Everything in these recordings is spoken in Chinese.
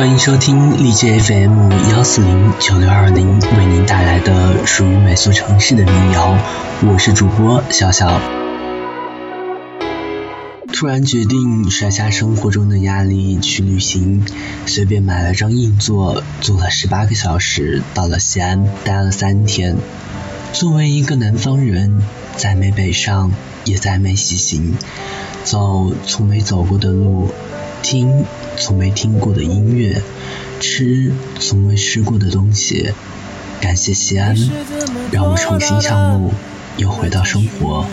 欢迎收听荔枝 FM 幺四零九六二零为您带来的属于每座城市的民谣，我是主播小小。突然决定甩下生活中的压力去旅行，随便买了张硬座，坐了十八个小时，到了西安，待了三天。作为一个南方人，再没北上，也再没西行，走从没走过的路，听从没听过的音乐，吃从未吃过的东西。感谢西安，让我重新上路，又回到生活，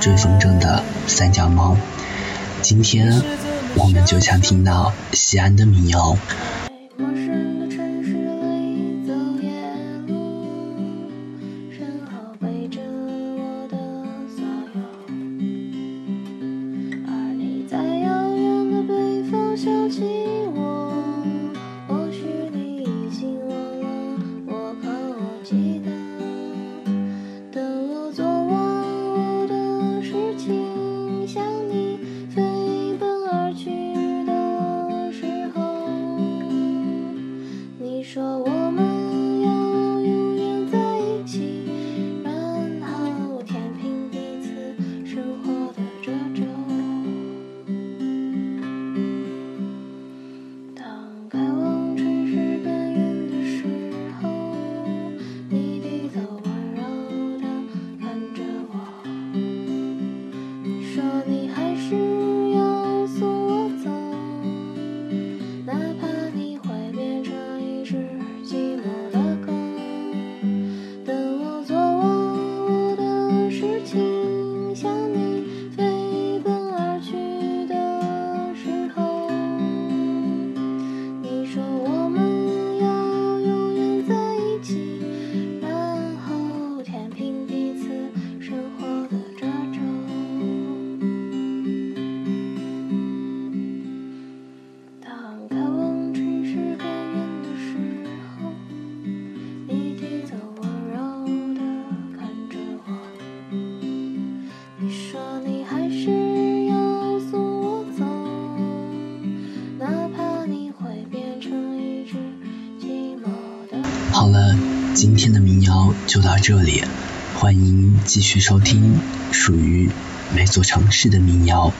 追风筝的三脚猫。今天，我们就想听到西安的民谣。好了，今天的民谣就到这里，欢迎继续收听属于每座城市的民谣。